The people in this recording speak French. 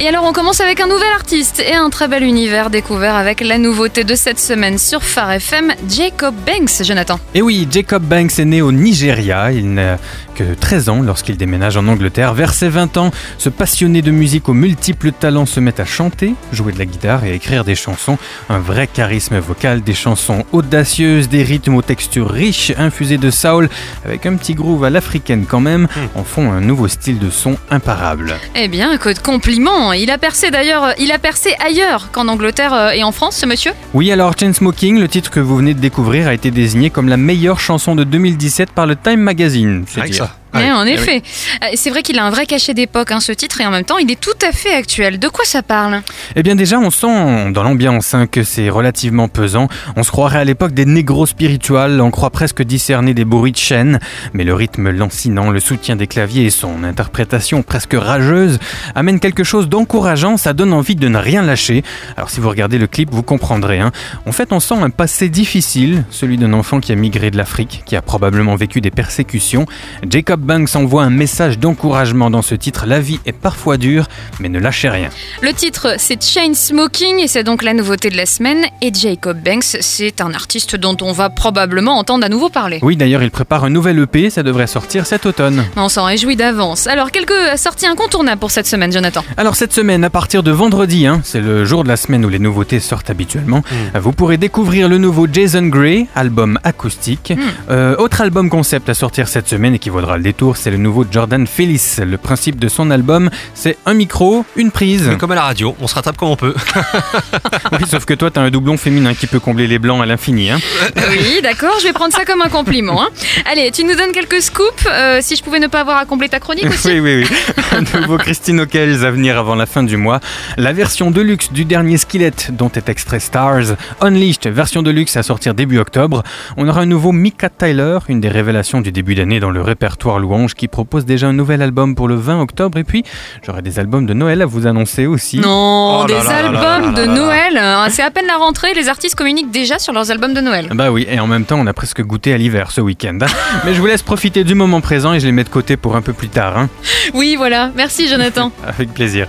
Et alors on commence avec un nouvel artiste et un très bel univers découvert avec la nouveauté de cette semaine sur Phare FM, Jacob Banks, Jonathan. Et oui, Jacob Banks est né au Nigeria, il n'a que 13 ans lorsqu'il déménage en Angleterre. Vers ses 20 ans, ce passionné de musique aux multiples talents se met à chanter, jouer de la guitare et écrire des chansons. Un vrai charisme vocal, des chansons audacieuses, des rythmes aux textures riches, infusés de soul, avec un petit groove à l'africaine quand même, en font un nouveau style de son imparable. Eh bien, que de compliments Il a percé d'ailleurs, il a percé ailleurs qu'en Angleterre euh, et en France, ce monsieur Oui, alors Chainsmoking, le titre que vous venez de découvrir, a été désigné comme la meilleure chanson de 2017 par le Time Magazine. c'est que dire. ça. Eh, En Eh effet. Euh, C'est vrai qu'il a un vrai cachet d'époque, hein, ce titre, et en même temps, il est tout à fait actuel. De quoi ça parle? Eh bien déjà, on sent dans l'ambiance hein, que c'est relativement pesant. On se croirait à l'époque des négros spirituels, on croit presque discerner des bruits de chaîne, mais le rythme lancinant, le soutien des claviers et son interprétation presque rageuse amènent quelque chose d'encourageant, ça donne envie de ne rien lâcher. Alors si vous regardez le clip, vous comprendrez. hein. En fait, on sent un passé difficile, celui d'un enfant qui a migré de l'Afrique, qui a probablement vécu des persécutions. Jacob Banks envoie un message d'encouragement dans ce titre, la vie est parfois dure, mais ne lâchez rien. Le titre, c'est Chain Smoking, et c'est donc la nouveauté de la semaine. Et Jacob Banks, c'est un artiste dont on va probablement entendre à nouveau parler. Oui, d'ailleurs, il prépare un nouvel EP, ça devrait sortir cet automne. On s'en réjouit d'avance. Alors, quelques sorties incontournables pour cette semaine, Jonathan? Alors cette semaine, à partir de vendredi, hein, c'est le jour de la semaine où les nouveautés sortent habituellement, vous pourrez découvrir le nouveau Jason Gray, album acoustique. Euh, autre album concept à sortir cette semaine et qui vaudra le détour, c'est le nouveau Jordan Phillis. Le principe de son album, c'est un micro, une prise. Mais Comme à la radio, on se rattrape comme on peut. Oui, sauf que toi, t'as un doublon féminin qui peut combler les blancs à l'infini. Hein. Oui, d'accord, je vais prendre ça comme un compliment. hein. Allez, tu nous donnes quelques scoops. euh, si je pouvais ne pas avoir à combler ta chronique aussi. Oui, oui, oui. Un nouveau Christine O'Kells à venir avant la fin du mois. La version de luxe du dernier Skillet, dont est extrait Stars. Unleashed, version de luxe à sortir début octobre. On aura un nouveau Mika Tyler, une des révélations du début d'année dans le répertoire louange, qui propose déjà un nouvel album pour le 20 octobre. Et puis, j'aurai des albums de Noël à vous annoncer aussi. Non, Oh des là là là albums là là de là là. Noël. C'est à peine la rentrée, les artistes communiquent déjà sur leurs albums de Noël. Bah oui, et en même temps, on a presque goûté à l'hiver ce week-end. hein. Mais je vous laisse profiter du moment présent et je les mets de côté pour un peu plus tard. hein. Oui, voilà. Merci, Jonathan. Avec plaisir.